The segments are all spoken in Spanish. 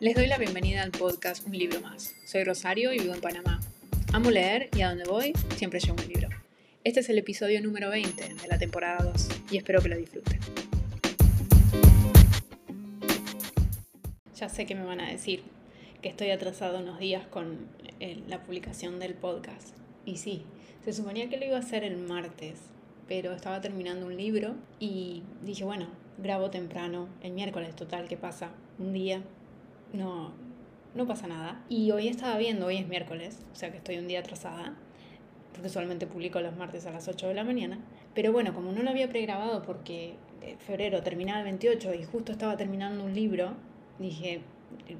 Les doy la bienvenida al podcast Un libro más. Soy Rosario y vivo en Panamá. Amo leer y a donde voy siempre llevo un libro. Este es el episodio número 20 de la temporada 2 y espero que lo disfruten. Ya sé que me van a decir que estoy atrasado unos días con eh, la publicación del podcast. Y sí, se suponía que lo iba a hacer el martes, pero estaba terminando un libro y dije, bueno, grabo temprano, el miércoles total, ¿qué pasa? Un día, no, no pasa nada. Y hoy estaba viendo, hoy es miércoles, o sea que estoy un día atrasada, porque solamente publico los martes a las 8 de la mañana. Pero bueno, como no lo había pregrabado porque febrero terminaba el 28 y justo estaba terminando un libro, dije,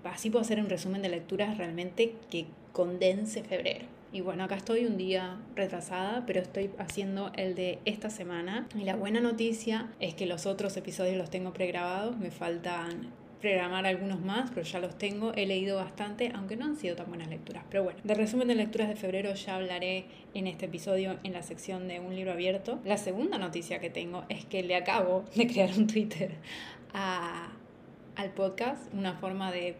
así puedo hacer un resumen de lecturas realmente que condense febrero. Y bueno, acá estoy un día retrasada, pero estoy haciendo el de esta semana. Y la buena noticia es que los otros episodios los tengo pregrabados, me faltan programar algunos más, pero ya los tengo. He leído bastante, aunque no han sido tan buenas lecturas. Pero bueno, de resumen de lecturas de febrero ya hablaré en este episodio en la sección de un libro abierto. La segunda noticia que tengo es que le acabo de crear un Twitter a, al podcast, una forma de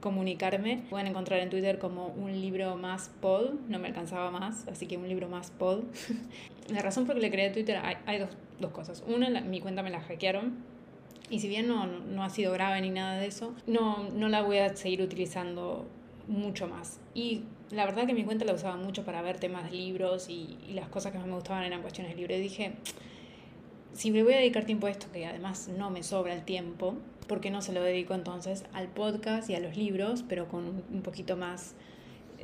comunicarme. Pueden encontrar en Twitter como un libro más pod, no me alcanzaba más, así que un libro más pod. la razón por la que le creé Twitter hay, hay dos, dos, cosas. Una, mi cuenta me la hackearon y si bien no, no, ha sido grave ni nada de eso, no, no la voy a seguir utilizando mucho más. Y la verdad que mi cuenta la usaba mucho para ver temas de libros y, las cosas que más me gustaban eran cuestiones de libros. Y dije, si me voy a dedicar tiempo a esto, que además no me sobra el tiempo, ¿por qué no se lo dedico entonces al podcast y a los libros, pero con un poquito más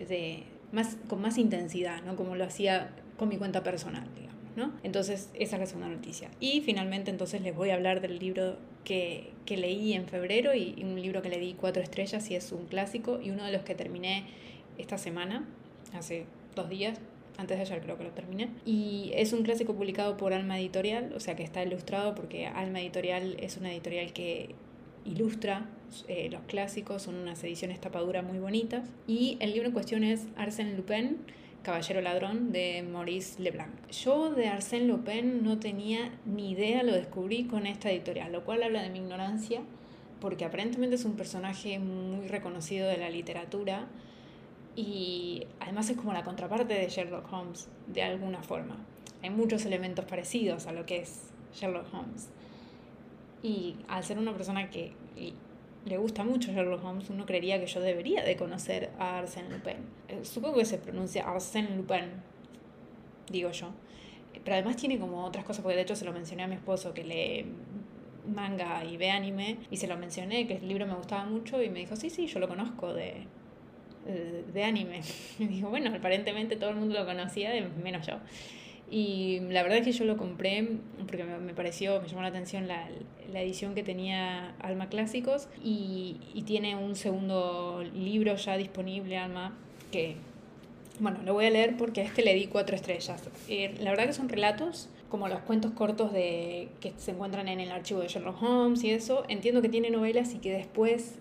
de más con más intensidad, ¿no? Como lo hacía con mi cuenta personal, digamos, ¿no? Entonces, esa es la segunda noticia. Y finalmente entonces les voy a hablar del libro que, que, leí en febrero y, un libro que le di cuatro estrellas y es un clásico y uno de los que terminé esta semana, hace dos días, antes de ayer creo que lo terminé. Y es un clásico publicado por Alma Editorial, o sea que está ilustrado porque Alma Editorial es una editorial que ilustra eh, los clásicos, son unas ediciones tapadura muy bonitas. Y el libro en cuestión es Arsène Lupin, Caballero Ladrón de Maurice Leblanc. Yo de Arsène Lupin no tenía ni idea, lo descubrí con esta editorial, lo cual habla de mi ignorancia, porque aparentemente es un personaje muy reconocido de la literatura y además es como la contraparte de Sherlock Holmes de alguna forma. Hay muchos elementos parecidos a lo que es Sherlock Holmes. Y al ser una persona que le gusta mucho Sherlock Holmes, uno creería que yo debería de conocer a Arsène Lupin. Eh, supongo que se pronuncia Arsène Lupin, digo yo. Pero además tiene como otras cosas, porque de hecho se lo mencioné a mi esposo que lee manga y ve anime, y se lo mencioné, que el libro me gustaba mucho, y me dijo, sí, sí, yo lo conozco de, de, de anime. Y digo, bueno, aparentemente todo el mundo lo conocía, menos yo. Y la verdad es que yo lo compré porque me, pareció, me llamó la atención la, la edición que tenía Alma Clásicos y, y, tiene un segundo libro ya disponible, Alma, que, bueno, lo voy a leer porque a este le di cuatro estrellas. Eh, la verdad que son relatos como los cuentos cortos de, que se encuentran en el archivo de Sherlock Holmes y eso. Entiendo que tiene novelas y que después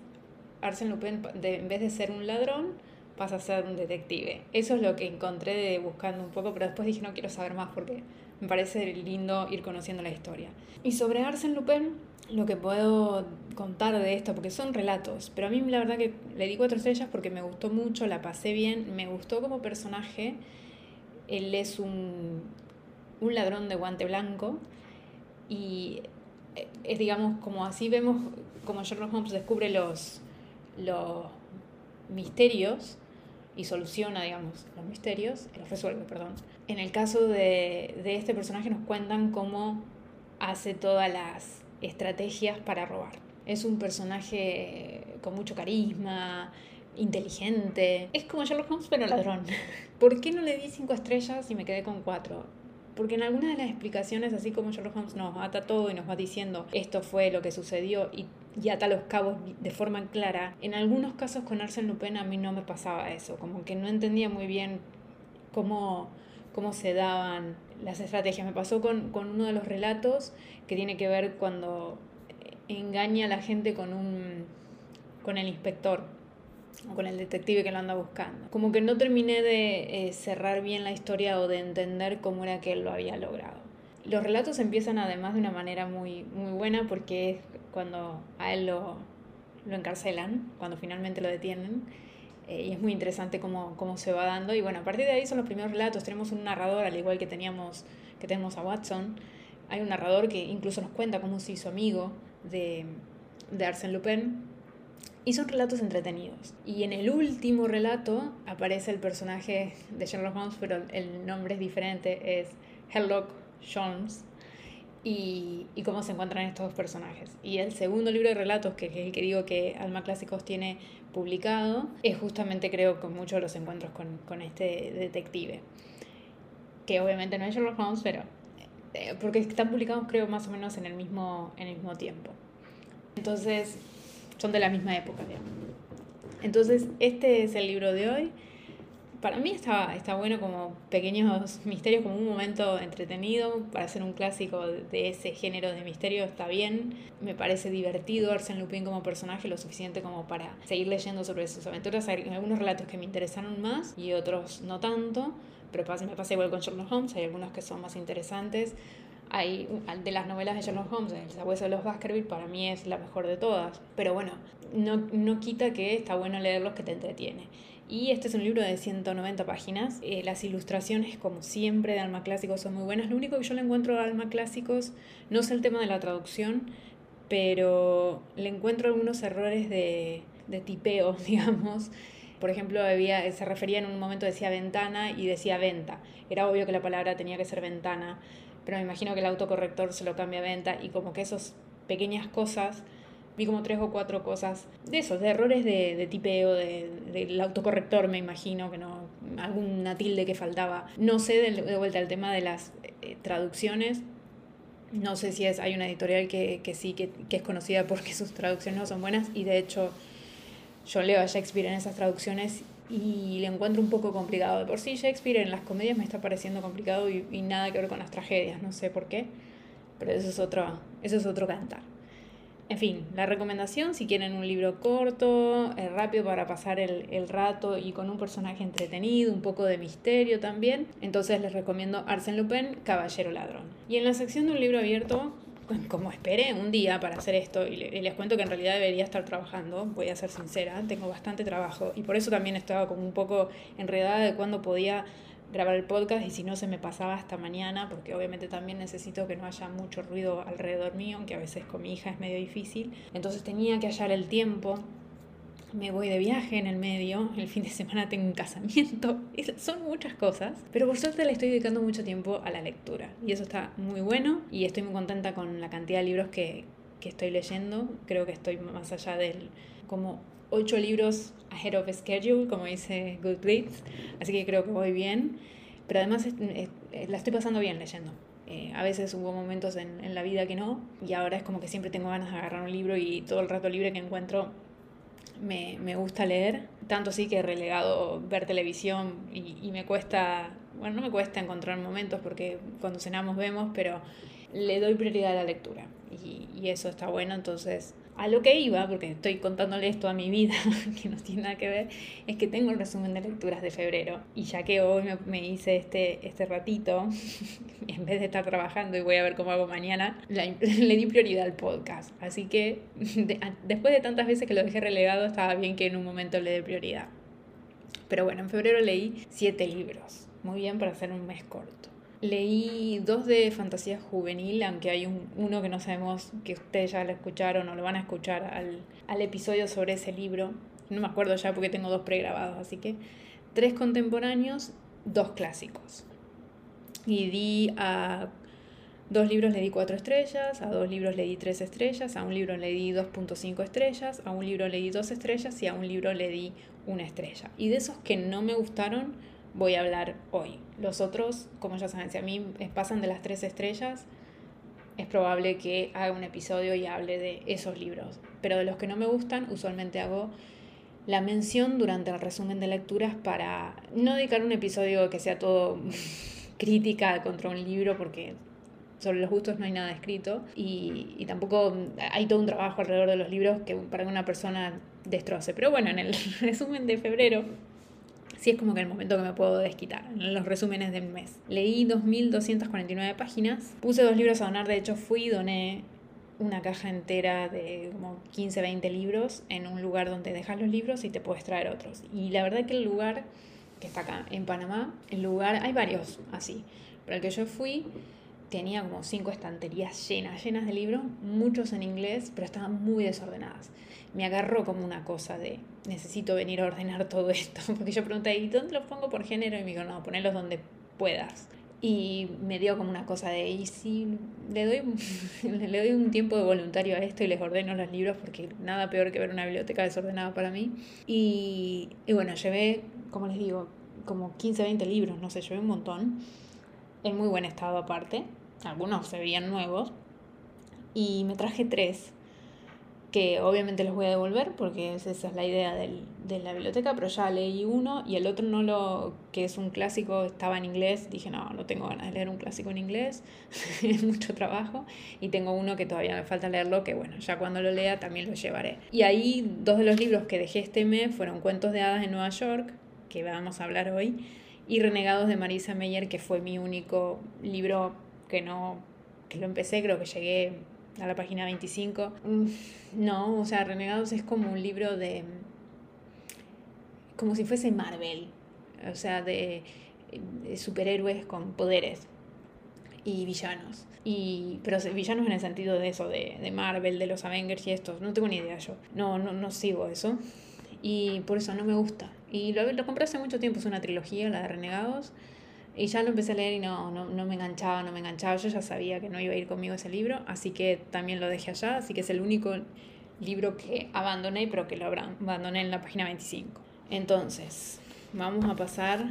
Arsène Lupin, de, en vez de ser un ladrón, pasa a ser un detective. Eso es lo que encontré de buscando un poco, pero después dije no quiero saber más porque me parece lindo ir conociendo la historia. Y sobre Arsène Lupin, lo que puedo contar de esto, porque son relatos, pero a mí la verdad que le di cuatro estrellas porque me gustó mucho, la pasé bien, me gustó como personaje. Él es un, un ladrón de guante blanco y eh, es digamos como así vemos como Sherlock Holmes descubre los, los misterios y soluciona, digamos, los misterios, los resuelve, perdón. En el caso de, de este personaje nos cuentan cómo hace todas las estrategias para robar. Es un personaje con mucho carisma, inteligente. Es como Sherlock Holmes, pero ladrón. ¿Por qué no le di cinco estrellas y me quedé con cuatro? Porque en algunas de las explicaciones, así como Sherlock Holmes nos ata todo y nos va diciendo esto fue lo que sucedió y, y ata los cabos de forma clara, en algunos casos con Arsène Lupin a mí no me pasaba eso, como que no entendía muy bien cómo, cómo se daban las estrategias. Me pasó con, con uno de los relatos que tiene que ver cuando engaña a la gente con, un, con el inspector o con el detective que lo anda buscando. Como que no terminé de eh, cerrar bien la historia o de entender cómo era que él lo había logrado. Los relatos empiezan además de una manera muy, muy buena porque es cuando a él lo, lo encarcelan, cuando finalmente lo detienen. Eh, y es muy interesante cómo, cómo se va dando. Y bueno, a partir de ahí son los primeros relatos. Tenemos un narrador, al igual que teníamos que tenemos a Watson. Hay un narrador que incluso nos cuenta cómo se hizo amigo de, de Arsène Lupin. Y son relatos entretenidos. Y en el último relato aparece el personaje de Sherlock Holmes, pero el nombre es diferente, es Sherlock Holmes. Y, y, cómo se encuentran estos dos personajes. Y el segundo libro de relatos, que es el que digo que Alma Clásicos tiene publicado, es justamente creo con muchos de los encuentros con, con este detective. Que obviamente no es Sherlock Holmes, pero... Eh, porque están publicados creo más o menos en el mismo, en el mismo tiempo. Entonces, son de la misma época, Entonces, este es el libro de hoy. Para mí está, está bueno como pequeños misterios, como un momento entretenido. Para ser un clásico de ese género de misterio está bien. Me parece divertido Arsène Lupin como personaje, lo suficiente como para seguir leyendo sobre sus aventuras. Hay algunos relatos que me interesaron más y otros no tanto. Pero me pasa igual con Sherlock Holmes, hay algunos que son más interesantes hay de las novelas de Sherlock Holmes, El sabueso de los Baskerville, para mí es la mejor de todas. Pero bueno, no, no quita que está bueno leerlos que te entretiene. Y este es un libro de 190 páginas. Eh, las ilustraciones, como siempre, de Alma Clásicos son muy buenas. Lo único que yo le encuentro a Alma Clásicos no es el tema de la traducción, pero le encuentro algunos errores de, de tipeo, digamos. Por ejemplo, había, se refería en un momento, decía ventana y decía venta. Era obvio que la palabra tenía que ser ventana pero me imagino que el autocorrector se lo cambia a venta y como que esas pequeñas cosas, vi como tres o cuatro cosas de esos, de errores de, de tipeo, de, del autocorrector me imagino, que no, alguna tilde que faltaba. No sé de, vuelta el tema de las eh, traducciones, no sé si es, hay una editorial que, que sí, que, que, es conocida porque sus traducciones no son buenas y de hecho yo leo a Shakespeare en esas traducciones y le encuentro un poco complicado. De por sí Shakespeare en las comedias me está pareciendo complicado y, nada que ver con las tragedias, no sé por qué, pero eso es otro, eso es otro cantar. En fin, la recomendación, si quieren un libro corto, eh, rápido para pasar el, el, rato y con un personaje entretenido, un poco de misterio también, entonces les recomiendo Arsène Lupin, Caballero Ladrón. Y en la sección de un libro abierto como esperé un día para hacer esto y les cuento que en realidad debería estar trabajando, voy a ser sincera, tengo bastante trabajo y por eso también estaba como un poco enredada de cuándo podía grabar el podcast y si no se me pasaba hasta mañana porque obviamente también necesito que no haya mucho ruido alrededor mío, aunque a veces con mi hija es medio difícil. Entonces tenía que hallar el tiempo. Me voy de viaje en el medio, el fin de semana tengo un casamiento, son muchas cosas, pero por suerte le estoy dedicando mucho tiempo a la lectura y eso está muy bueno y estoy muy contenta con la cantidad de libros que, que estoy leyendo, creo que estoy más allá del como ocho libros ahead of schedule, como dice Goodreads, así que creo que voy bien, pero además la estoy pasando bien leyendo. Eh, a veces hubo momentos en, en la vida que no, y ahora es como que siempre tengo ganas de agarrar un libro y todo el rato libre que encuentro me, me, gusta leer, tanto así que he relegado ver televisión y, y, me cuesta, bueno, no me cuesta encontrar momentos porque cuando cenamos vemos, pero le doy prioridad a la lectura. Y, y eso está bueno, entonces a lo que iba, porque estoy contándole esto a mi vida, que no tiene nada que ver, es que tengo el resumen de lecturas de febrero. Y ya que hoy me, hice este, este ratito, en vez de estar trabajando y voy a ver cómo hago mañana, le di prioridad al podcast. Así que después de tantas veces que lo dejé relegado, estaba bien que en un momento le dé prioridad. Pero bueno, en febrero leí siete libros. Muy bien para hacer un mes corto. Leí dos de fantasía juvenil, aunque hay un, uno que no sabemos que ustedes ya lo escucharon o lo van a escuchar al, al episodio sobre ese libro. No me acuerdo ya porque tengo dos pregrabados, así que tres contemporáneos, dos clásicos. Y di a dos libros le di cuatro estrellas, a dos libros le di tres estrellas, a un libro le di 2.5 estrellas, a un libro le di dos estrellas y a un libro le di una estrella. Y de esos que no me gustaron, voy a hablar hoy. Los otros, como ya saben, si a mí pasan de las tres estrellas, es probable que haga un episodio y hable de esos libros. Pero de los que no me gustan, usualmente hago la mención durante el resumen de lecturas para no dedicar un episodio que sea todo crítica contra un libro, porque sobre los gustos no hay nada escrito y, y, tampoco hay todo un trabajo alrededor de los libros que para una persona destroce. Pero bueno, en el resumen de febrero sí es como que el momento que me puedo desquitar, en los resúmenes del mes. Leí 2.249 páginas, puse dos libros a donar, de hecho fui y doné una caja entera de como 15, 20 libros en un lugar donde dejas los libros y te puedes traer otros. Y la verdad que el lugar, que está acá en Panamá, el lugar, hay varios así, pero el que yo fui tenía como cinco estanterías llenas, llenas de libros, muchos en inglés, pero estaban muy desordenadas. Me agarró como una cosa de, necesito venir a ordenar todo esto, porque yo pregunté, ¿y dónde los pongo por género? Y me dijo, no, ponelos donde puedas. Y me dio como una cosa de, ¿y si le doy, le doy un tiempo de voluntario a esto y les ordeno los libros? Porque nada peor que ver una biblioteca desordenada para mí. Y, y bueno, llevé, como les digo, como 15, 20 libros, no sé, llevé un montón, en muy buen estado aparte. Algunos se veían nuevos. Y me traje tres que obviamente los voy a devolver porque esa es la idea del, de la biblioteca, pero ya leí uno y el otro no lo, que es un clásico, estaba en inglés, dije no, no tengo ganas de leer un clásico en inglés, es mucho trabajo, y tengo uno que todavía me falta leerlo, que bueno, ya cuando lo lea también lo llevaré. Y ahí dos de los libros que dejé este mes fueron Cuentos de Hadas en Nueva York, que vamos a hablar hoy, y Renegados de Marisa Meyer, que fue mi único libro que no, que lo empecé, creo que llegué a la página 25. Mm, no, o sea, Renegados es como un libro de... como si fuese Marvel, o sea, de, superhéroes con poderes y villanos. Y, pero villanos en el sentido de eso, de, de, Marvel, de los Avengers y estos. No tengo ni idea yo. No, no, no sigo eso. Y por eso no me gusta. Y lo, lo compré hace mucho tiempo, es una trilogía, la de Renegados. Y ya lo empecé a leer y no, no, no, me enganchaba, no me enganchaba. Yo ya sabía que no iba a ir conmigo ese libro, así que también lo dejé allá. Así que es el único libro que abandoné, pero que lo abandoné en la página 25. Entonces, vamos a pasar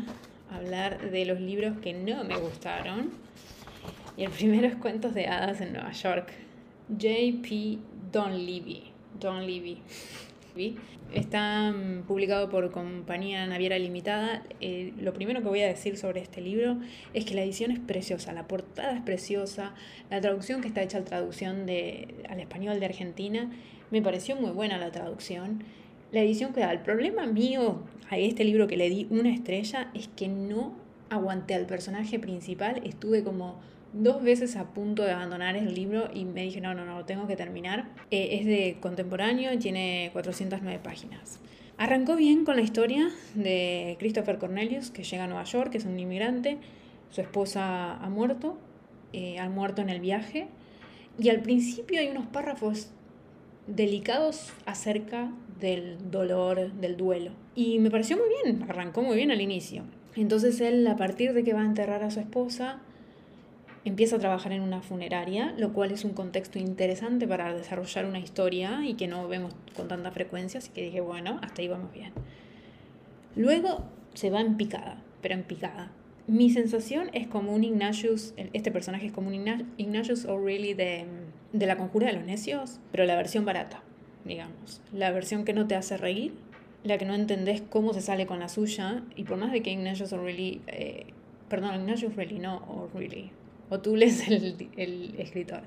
a hablar de los libros que no me gustaron. Y el primero es Cuentos de Hadas en Nueva York. J.P. Donlevy. Está mm, publicado por Compañía Naviera Limitada. Eh, lo primero que voy a decir sobre este libro es que la edición es preciosa, la portada es preciosa, la traducción que está hecha la traducción de, al español de Argentina, me pareció muy buena la traducción. La edición que da. El problema mío a este libro que le di una estrella es que no aguanté al personaje principal, estuve como dos veces a punto de abandonar el libro y me dije, no, no, no, lo tengo que terminar. Eh, es de contemporáneo tiene 409 páginas. Arrancó bien con la historia de Christopher Cornelius, que llega a Nueva York, que es un inmigrante, su esposa ha muerto, eh, ha muerto en el viaje, y al principio hay unos párrafos delicados acerca del dolor, del duelo. Y me pareció muy bien, arrancó muy bien al inicio. Entonces él, a partir de que va a enterrar a su esposa, empieza a trabajar en una funeraria, lo cual es un contexto interesante para desarrollar una historia y que no vemos con tanta frecuencia, así que dije, bueno, hasta ahí vamos bien. Luego se va en picada, pero en picada. Mi sensación es como un Ignatius, este personaje es como un Ignatius O'Reilly de, de La Conjura de los Necios, pero la versión barata, digamos. La versión que no te hace reír, la que no entendés cómo se sale con la suya, y por más de que Ignatius O'Reilly, eh, perdón, Ignatius O'Reilly, no O'Reilly, o tú lees el, el escritor.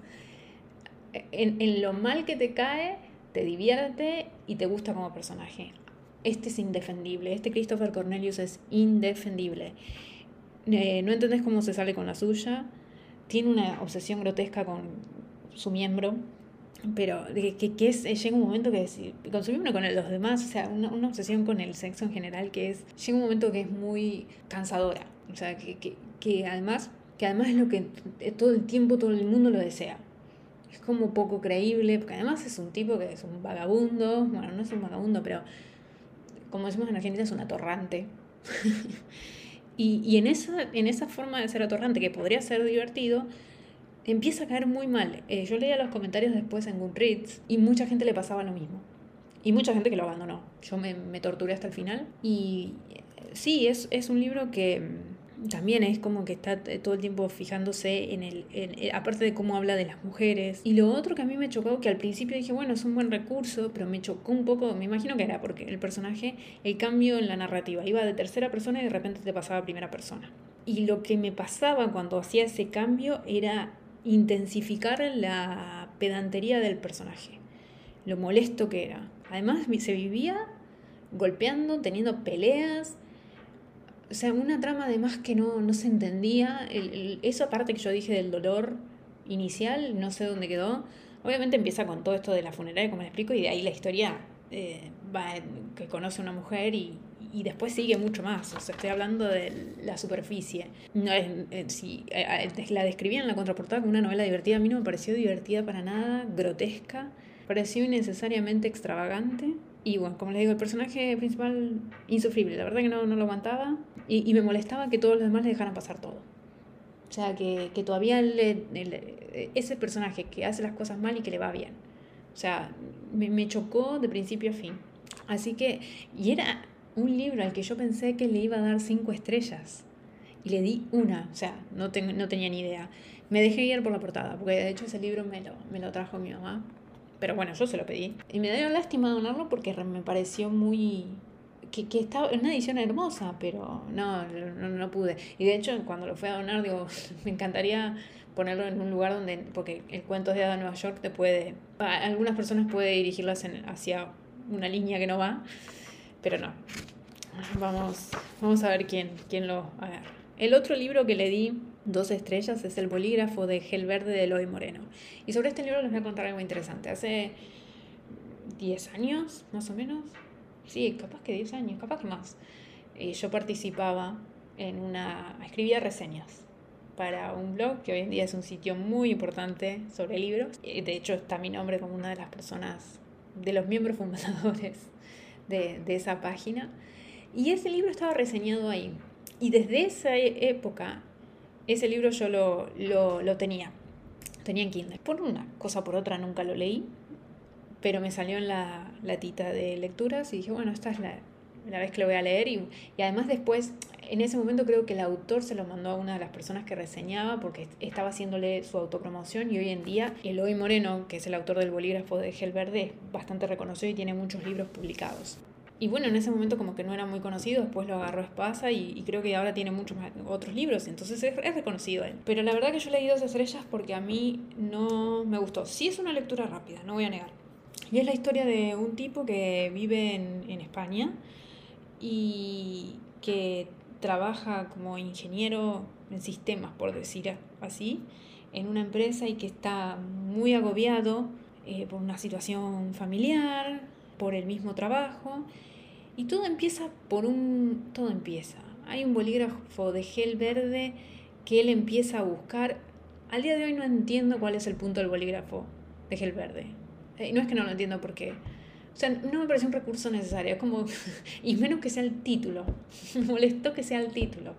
En, en, lo mal que te cae, te divierte y te gusta como personaje. Este es indefendible, este Christopher Cornelius es indefendible. Eh, no entendés cómo se sale con la suya, tiene una obsesión grotesca con su miembro, pero que, que, es, llega un momento que es, con su miembro con los demás, o sea, una, una, obsesión con el sexo en general que es, llega un momento que es muy cansadora, o sea, que, que, que además que además es lo que todo el tiempo todo el mundo lo desea. Es como poco creíble, porque además es un tipo que es un vagabundo, bueno, no es un vagabundo, pero como decimos en Argentina es un atorrante. y, y en, esa, en esa forma de ser atorrante, que podría ser divertido, empieza a caer muy mal. Eh, yo leía los comentarios después en Goodreads y mucha gente le pasaba lo mismo. Y mucha gente que lo abandonó. Yo me, me torturé hasta el final. Y eh, sí, es, es un libro que también es como que está todo el tiempo fijándose en el, eh, aparte de cómo habla de las mujeres. Y lo otro que a mí me chocó, que al principio dije, bueno, es un buen recurso, pero me chocó un poco, me imagino que era porque el personaje, el cambio en la narrativa, iba de tercera persona y de repente te pasaba a primera persona. Y lo que me pasaba cuando hacía ese cambio era intensificar la pedantería del personaje, lo molesto que era. Además, se vivía golpeando, teniendo peleas, o sea, una trama además que no, no se entendía. El, el, que yo dije del dolor inicial, no sé dónde quedó. Obviamente empieza con todo esto de la funeraria, como les explico, y de ahí la historia eh, va que conoce a una mujer y, y después sigue mucho más. O sea, estoy hablando de la superficie. No eh, si eh, la describían en la contraportada como una novela divertida, a mí no me pareció divertida para nada, grotesca, pareció innecesariamente extravagante. Y bueno, como les digo, el personaje principal insufrible, la verdad que no, no lo aguantaba y, y, me molestaba que todos los demás le dejaran pasar todo. O sea, que, que todavía le, ese personaje que hace las cosas mal y que le va bien. O sea, me, me chocó de principio a fin. Así que, y era un libro al que yo pensé que le iba a dar cinco estrellas. Y le di una, o sea, no, no tenía ni idea. Me dejé ir por la portada, porque de hecho ese libro me lo, me lo trajo mi mamá. Pero bueno, yo se lo pedí. Y me dio lástima donarlo porque me pareció muy... Que, que estaba una edición hermosa, pero no, no, no pude. Y de hecho, cuando lo fui a donar, digo, me encantaría ponerlo en un lugar donde, porque el cuento de Ada Nueva York te puede, a algunas personas puede dirigirlas en, hacia una línea que no va, pero no. Vamos, vamos a ver quién, quién lo agarra. El otro libro que le di dos estrellas es El bolígrafo de Gel Verde de Eloy Moreno. Y sobre este libro les voy a contar algo interesante. Hace 10 años, más o menos. Sí, capaz que 10 años, capaz que más. Eh, yo participaba en una... escribía reseñas para un blog que hoy en día es un sitio muy importante sobre libros. Eh, de hecho está mi nombre como una de las personas, de los miembros fundadores de, de esa página. Y ese libro estaba reseñado ahí. Y desde esa e, época, ese libro yo lo, lo, lo tenía. Tenía en Kindle. Por una cosa por otra nunca lo leí, pero me salió en la latita de lecturas y dije, bueno, esta es la, la vez que lo voy a leer. Y, y, además después, en ese momento creo que el autor se lo mandó a una de las personas que reseñaba porque estaba haciéndole su autopromoción y hoy en día Eloy Moreno, que es el autor del bolígrafo de Gel Verde, es bastante reconocido y tiene muchos libros publicados. Y bueno, en ese momento como que no era muy conocido, después lo agarró Espasa y, y creo que ahora tiene muchos otros libros, entonces es, es, reconocido él. Pero la verdad que yo leí dos estrellas porque a mí no me gustó. Sí es una lectura rápida, no voy a negar. Y es la historia de un tipo que vive en, en España y que trabaja como ingeniero en sistemas, por decir así, en una empresa y que está muy agobiado eh, por una situación familiar, por el mismo trabajo. Y todo empieza por un... Todo empieza. Hay un bolígrafo de gel verde que él empieza a buscar. Al día de hoy no entiendo cuál es el punto del bolígrafo de gel verde. Eh, no es que no lo entiendo porque o sea, no me parece un recurso necesario, como, y menos que sea el título. Me molestó que sea el título,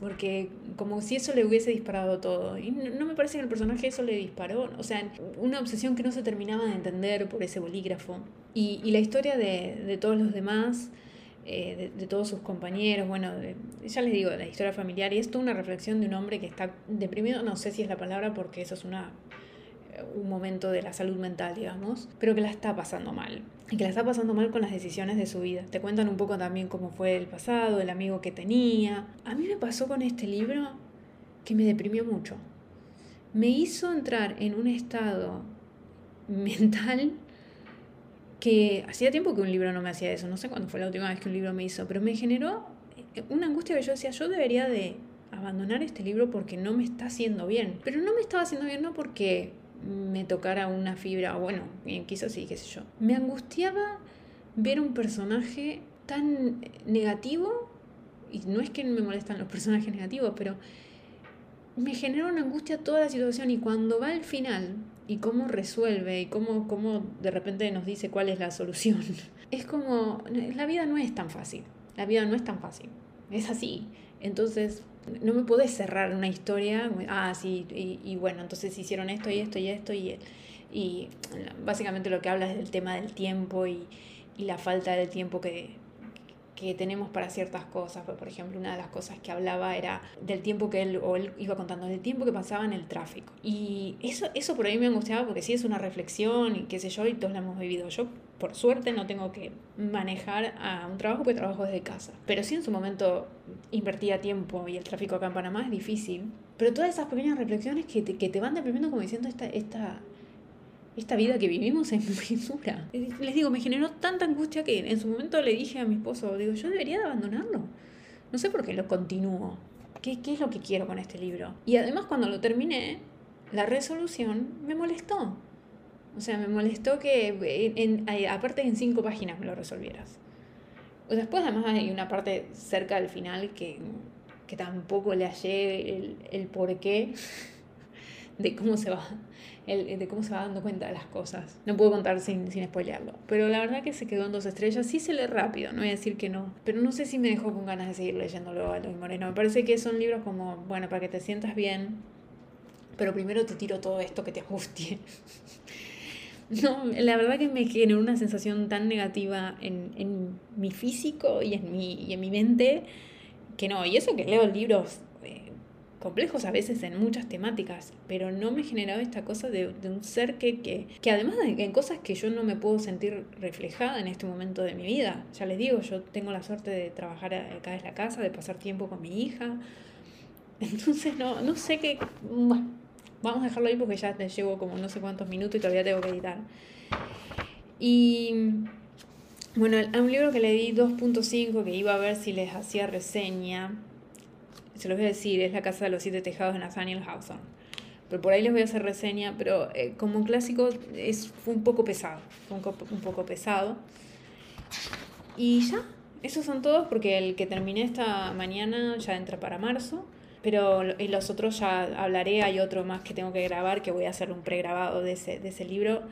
porque como si eso le hubiese disparado todo. Y no, me parece que el personaje eso le disparó. O sea, una obsesión que no se terminaba de entender por ese bolígrafo. Y, y la historia de, de, todos los demás, eh, de, todos sus compañeros, bueno, ya les digo, la historia familiar, y es toda una reflexión de un hombre que está deprimido, no sé si es la palabra, porque eso es una un momento de la salud mental, digamos, pero que la está pasando mal. Y que la está pasando mal con las decisiones de su vida. Te cuentan un poco también cómo fue el pasado, el amigo que tenía. A mí me pasó con este libro que me deprimió mucho. Me hizo entrar en un estado mental que hacía tiempo que un libro no me hacía eso. No sé cuándo fue la última vez que un libro me hizo, pero me generó una angustia que yo decía, yo debería de abandonar este libro porque no me está haciendo bien. Pero no me estaba haciendo bien no porque me tocara una fibra, o bueno, quizás sí, qué sé yo. Me angustiaba ver un personaje tan negativo, y no es que me molestan los personajes negativos, pero me genera una angustia toda la situación y cuando va al final y cómo resuelve y cómo, cómo de repente nos dice cuál es la solución, es como, la vida no es tan fácil, la vida no es tan fácil, es así. Entonces, no me podés cerrar una historia, ah, sí, y, y, bueno, entonces hicieron esto y esto y esto, y, y básicamente lo que habla es del tema del tiempo y, y la falta de tiempo que, que tenemos para ciertas cosas. Por ejemplo, una de las cosas que hablaba era del tiempo que él, o él iba contando, del tiempo que pasaba en el tráfico. Y eso, eso por ahí me angustiaba porque sí es una reflexión y qué sé yo, y todos la hemos vivido. Yo, por suerte, no tengo que manejar a un trabajo porque trabajo desde casa. Pero sí en su momento invertía tiempo y el tráfico acá en Panamá es difícil. Pero todas esas pequeñas reflexiones que te, que te van deprimiendo como diciendo esta, esta, esta vida que vivimos es muy dura. Les digo, me generó tanta angustia que en su momento le dije a mi esposo, digo, yo debería de abandonarlo. No sé por qué lo continúo. ¿Qué, ¿Qué es lo que quiero con este libro? Y además cuando lo terminé, la resolución me molestó. O sea, me molestó que, en, aparte en cinco páginas me lo resolvieras. Después además hay una parte cerca del final que, que tampoco le hallé el, el porqué de cómo se va el, de cómo se va dando cuenta de las cosas. No puedo contar sin, sin spoilearlo. Pero la verdad que se quedó en dos estrellas. Sí se lee rápido, no voy a decir que no. Pero no sé si me dejó con ganas de seguir leyéndolo a Luis Moreno. Me parece que son libros como, bueno, para que te sientas bien. Pero primero te tiro todo esto que te angustie. No, la verdad que me generó una sensación tan negativa en, en mi físico y en mi, y en mi mente que no. Y eso que leo libros complejos a veces en muchas temáticas, pero no me generaba esta cosa de, un ser que, que, además de, en cosas que yo no me puedo sentir reflejada en este momento de mi vida. Ya les digo, yo tengo la suerte de trabajar acá en la casa, de pasar tiempo con mi hija. Entonces no, no sé qué... Bueno, vamos a dejarlo ahí porque ya te llevo como no sé cuántos minutos y todavía tengo que editar. Y bueno, a un libro que le di 2.5 que iba a ver si les hacía reseña se los voy a decir, es La Casa de los Siete Tejados de Nathaniel Hawthorne. Pero por ahí les voy a hacer reseña, pero eh, como un clásico es, fue un poco pesado, fue un, un poco pesado. Y ya, esos son todos porque el que terminé esta mañana ya entra para marzo. Pero y los otros ya hablaré, hay otro más que tengo que grabar, que voy a hacer un pregrabado de ese, de ese libro,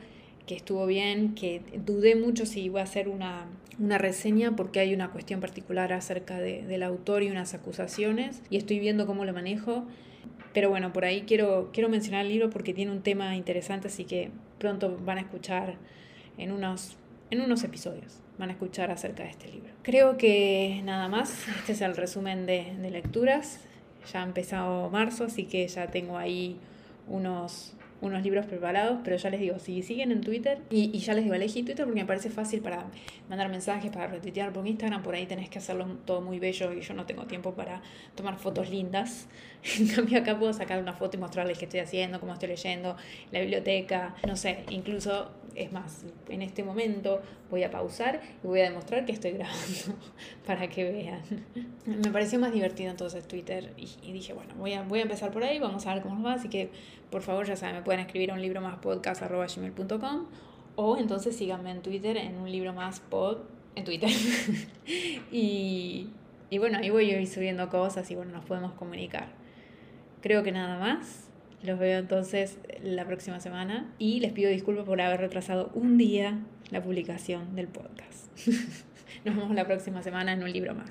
que estuvo bien, que dudé mucho si iba a hacer una, una reseña porque hay una cuestión particular acerca de, del autor y unas acusaciones y estoy viendo cómo lo manejo. Pero bueno, por ahí quiero, quiero mencionar el libro porque tiene un tema interesante, así que pronto van a escuchar en unos, en unos episodios, van a escuchar acerca de este libro. Creo que nada más, este es el resumen de, de lecturas. Ya ha empezado marzo, así que ya tengo ahí unos unos libros preparados, pero ya les digo, si siguen en Twitter, y, y ya les digo, elegí Twitter porque me parece fácil para mandar mensajes, para retuitear, por Instagram por ahí tenés que hacerlo todo muy bello y yo no tengo tiempo para tomar fotos lindas. En cambio acá puedo sacar una foto y mostrarles qué estoy haciendo, cómo estoy leyendo, la biblioteca, no sé, incluso, es más, en este momento voy a pausar y voy a demostrar que estoy grabando para que vean. Me pareció más divertido entonces Twitter y, dije, bueno, voy a, voy a empezar por ahí, vamos a ver cómo va, así que por favor ya saben, me pueden escribir a un libro más podcast.gmail.com o entonces síganme en Twitter en un libro más pod en Twitter. y, y bueno, ahí voy a ir subiendo cosas y bueno, nos podemos comunicar. Creo que nada más. Los veo entonces la próxima semana y les pido disculpas por haber retrasado un día la publicación del podcast. Nos vemos la próxima semana en un libro más.